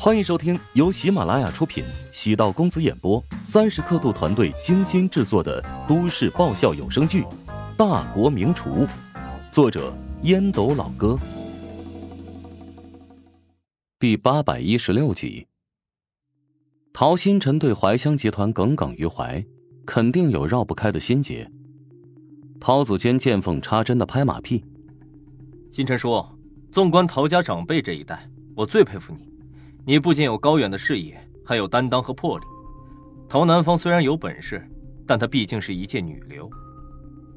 欢迎收听由喜马拉雅出品、喜道公子演播、三十刻度团队精心制作的都市爆笑有声剧《大国名厨》，作者烟斗老哥，第八百一十六集。陶新辰对怀香集团耿耿于怀，肯定有绕不开的心结。陶子坚见缝插针的拍马屁：“新辰叔，纵观陶家长辈这一代，我最佩服你。”你不仅有高远的视野，还有担当和魄力。陶南方虽然有本事，但她毕竟是一介女流。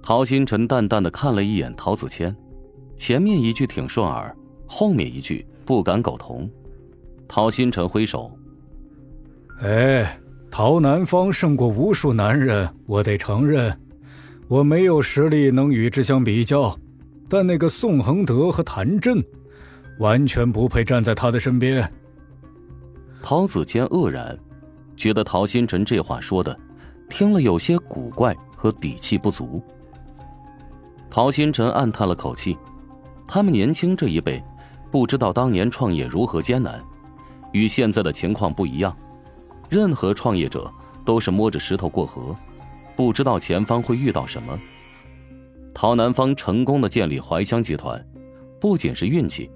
陶星辰淡淡的看了一眼陶子谦，前面一句挺顺耳，后面一句不敢苟同。陶星辰挥手：“哎，陶南方胜过无数男人，我得承认，我没有实力能与之相比较。但那个宋恒德和谭震，完全不配站在他的身边。”陶子谦愕然，觉得陶新辰这话说的，听了有些古怪和底气不足。陶新辰暗叹了口气，他们年轻这一辈，不知道当年创业如何艰难，与现在的情况不一样。任何创业者都是摸着石头过河，不知道前方会遇到什么。陶南方成功的建立怀香集团，不仅是运气，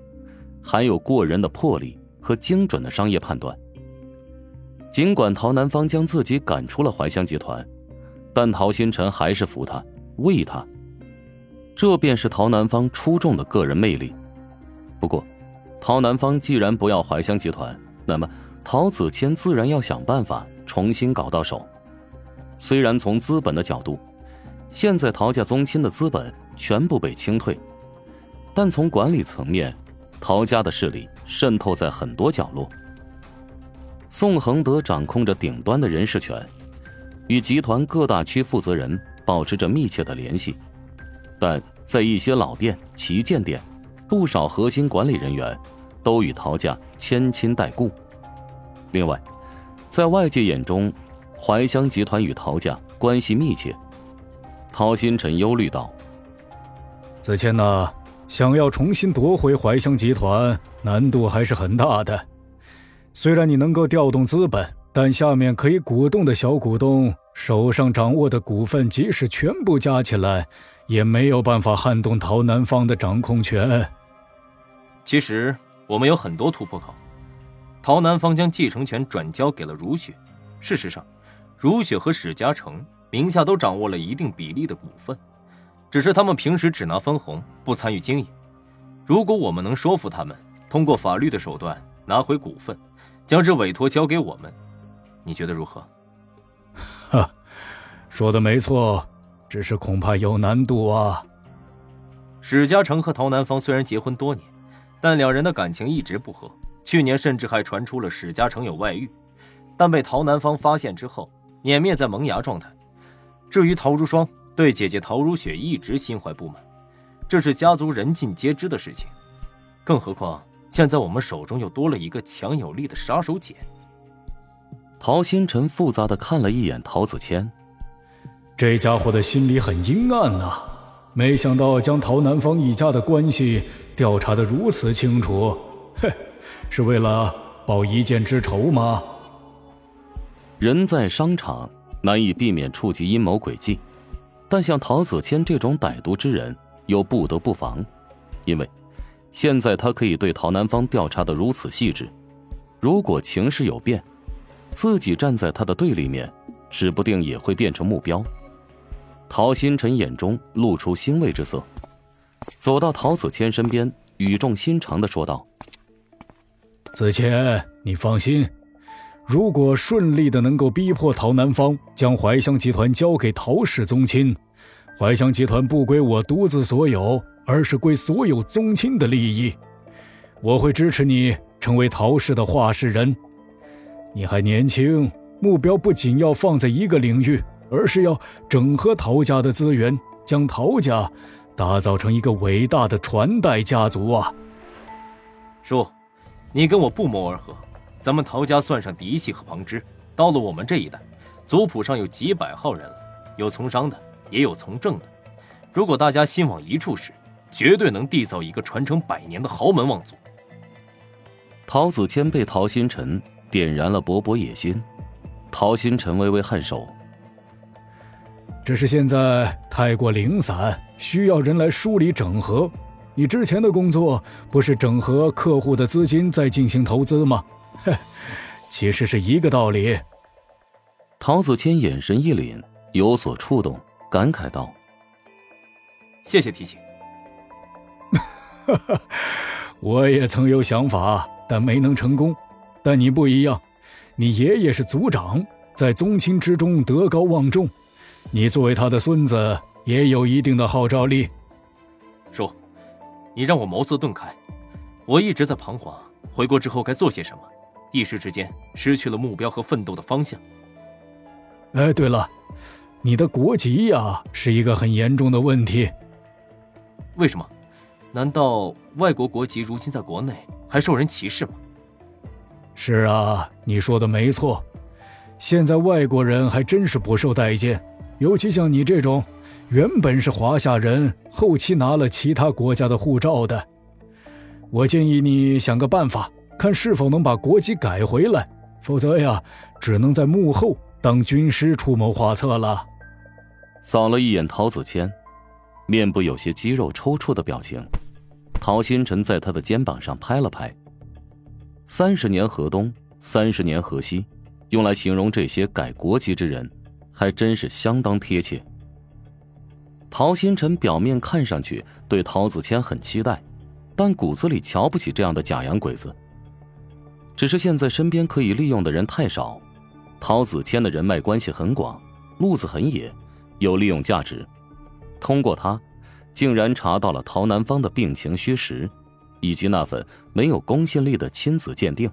还有过人的魄力。和精准的商业判断。尽管陶南方将自己赶出了怀香集团，但陶新辰还是服他、为他。这便是陶南方出众的个人魅力。不过，陶南方既然不要怀香集团，那么陶子谦自然要想办法重新搞到手。虽然从资本的角度，现在陶家宗亲的资本全部被清退，但从管理层面，陶家的势力。渗透在很多角落。宋恒德掌控着顶端的人事权，与集团各大区负责人保持着密切的联系，但在一些老店、旗舰店，不少核心管理人员都与陶家牵亲带故。另外，在外界眼中，怀香集团与陶家关系密切。陶新辰忧虑道：“子谦呢。”想要重新夺回怀香集团，难度还是很大的。虽然你能够调动资本，但下面可以鼓动的小股东手上掌握的股份，即使全部加起来，也没有办法撼动陶南方的掌控权。其实我们有很多突破口。陶南方将继承权转交给了如雪，事实上，如雪和史嘉诚名下都掌握了一定比例的股份。只是他们平时只拿分红，不参与经营。如果我们能说服他们通过法律的手段拿回股份，将这委托交给我们，你觉得如何？哈，说的没错，只是恐怕有难度啊。史嘉诚和陶南方虽然结婚多年，但两人的感情一直不和。去年甚至还传出了史嘉诚有外遇，但被陶南方发现之后，碾灭在萌芽状态。至于陶如霜。对姐姐陶如雪一直心怀不满，这是家族人尽皆知的事情。更何况现在我们手中又多了一个强有力的杀手锏。陶星辰复杂的看了一眼陶子谦，这家伙的心里很阴暗呐。没想到将陶南方一家的关系调查的如此清楚，哼，是为了报一箭之仇吗？人在商场，难以避免触及阴谋诡计。但像陶子谦这种歹毒之人，又不得不防，因为现在他可以对陶南方调查的如此细致。如果情势有变，自己站在他的对立面，指不定也会变成目标。陶新辰眼中露出欣慰之色，走到陶子谦身边，语重心长的说道：“子谦，你放心。”如果顺利的能够逼迫陶南方将怀香集团交给陶氏宗亲，怀香集团不归我独自所有，而是归所有宗亲的利益。我会支持你成为陶氏的话事人。你还年轻，目标不仅要放在一个领域，而是要整合陶家的资源，将陶家打造成一个伟大的传代家族啊！叔，你跟我不谋而合。咱们陶家算上嫡系和旁支，到了我们这一代，族谱上有几百号人了，有从商的，也有从政的。如果大家心往一处使，绝对能缔造一个传承百年的豪门望族。陶子谦被陶新辰点燃了勃勃野心，陶新辰微微颔首。只是现在太过零散，需要人来梳理整合。你之前的工作不是整合客户的资金再进行投资吗？嘿，其实是一个道理。陶子谦眼神一凛，有所触动，感慨道：“谢谢提醒。我也曾有想法，但没能成功。但你不一样，你爷爷是族长，在宗亲之中德高望重。”你作为他的孙子，也有一定的号召力。叔，你让我茅塞顿开，我一直在彷徨，回国之后该做些什么，一时之间失去了目标和奋斗的方向。哎，对了，你的国籍呀，是一个很严重的问题。为什么？难道外国国籍如今在国内还受人歧视吗？是啊，你说的没错，现在外国人还真是不受待见。尤其像你这种，原本是华夏人，后期拿了其他国家的护照的，我建议你想个办法，看是否能把国籍改回来。否则呀，只能在幕后当军师出谋划策了。扫了一眼陶子谦，面部有些肌肉抽搐的表情。陶新辰在他的肩膀上拍了拍。三十年河东，三十年河西，用来形容这些改国籍之人。还真是相当贴切。陶新辰表面看上去对陶子谦很期待，但骨子里瞧不起这样的假洋鬼子。只是现在身边可以利用的人太少，陶子谦的人脉关系很广，路子很野，有利用价值。通过他，竟然查到了陶南方的病情虚实，以及那份没有公信力的亲子鉴定。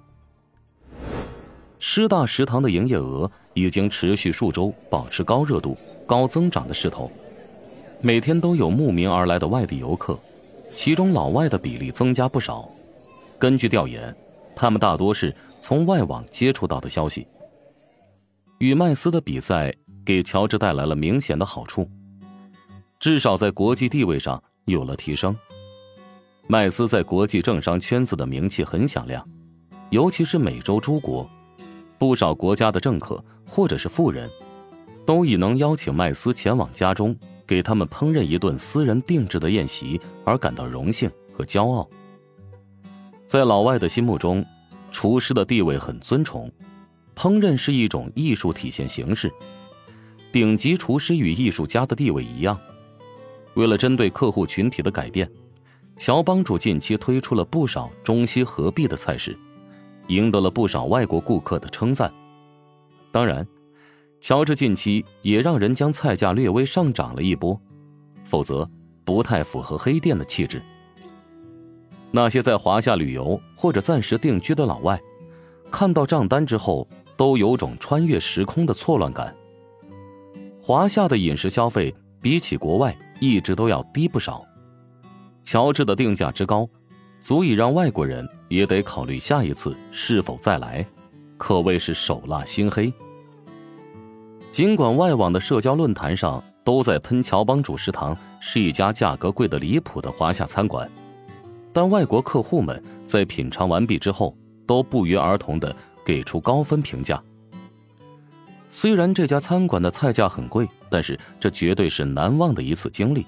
师大食堂的营业额已经持续数周保持高热度、高增长的势头，每天都有慕名而来的外地游客，其中老外的比例增加不少。根据调研，他们大多是从外网接触到的消息。与麦斯的比赛给乔治带来了明显的好处，至少在国际地位上有了提升。麦斯在国际政商圈子的名气很响亮，尤其是美洲诸国。不少国家的政客或者是富人，都以能邀请麦斯前往家中给他们烹饪一顿私人定制的宴席而感到荣幸和骄傲。在老外的心目中，厨师的地位很尊崇，烹饪是一种艺术体现形式。顶级厨师与艺术家的地位一样。为了针对客户群体的改变，乔帮主近期推出了不少中西合璧的菜式。赢得了不少外国顾客的称赞。当然，乔治近期也让人将菜价略微上涨了一波，否则不太符合黑店的气质。那些在华夏旅游或者暂时定居的老外，看到账单之后都有种穿越时空的错乱感。华夏的饮食消费比起国外一直都要低不少，乔治的定价之高。足以让外国人也得考虑下一次是否再来，可谓是手辣心黑。尽管外网的社交论坛上都在喷乔帮主食堂是一家价格贵的离谱的华夏餐馆，但外国客户们在品尝完毕之后都不约而同的给出高分评价。虽然这家餐馆的菜价很贵，但是这绝对是难忘的一次经历，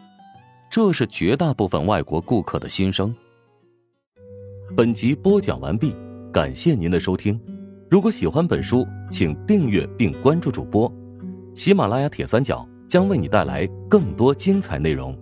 这是绝大部分外国顾客的心声。本集播讲完毕，感谢您的收听。如果喜欢本书，请订阅并关注主播。喜马拉雅铁三角将为你带来更多精彩内容。